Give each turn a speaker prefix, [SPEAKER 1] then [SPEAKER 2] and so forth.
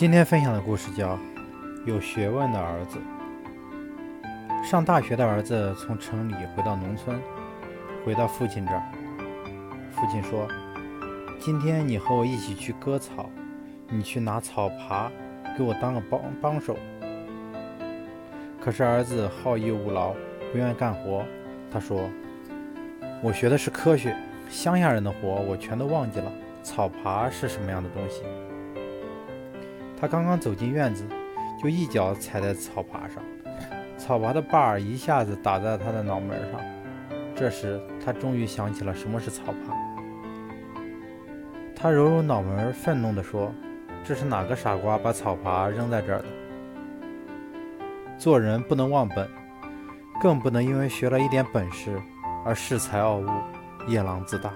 [SPEAKER 1] 今天分享的故事叫《有学问的儿子》。上大学的儿子从城里回到农村，回到父亲这儿。父亲说：“今天你和我一起去割草，你去拿草耙，给我当个帮帮手。”可是儿子好逸恶劳，不愿干活。他说：“我学的是科学，乡下人的活我全都忘记了。草耙是什么样的东西？”他刚刚走进院子，就一脚踩在草耙上，草耙的把儿一下子打在他的脑门上。这时，他终于想起了什么是草耙。他揉揉脑门，愤怒地说：“这是哪个傻瓜把草耙扔在这儿的？做人不能忘本，更不能因为学了一点本事而恃才傲物、夜郎自大。”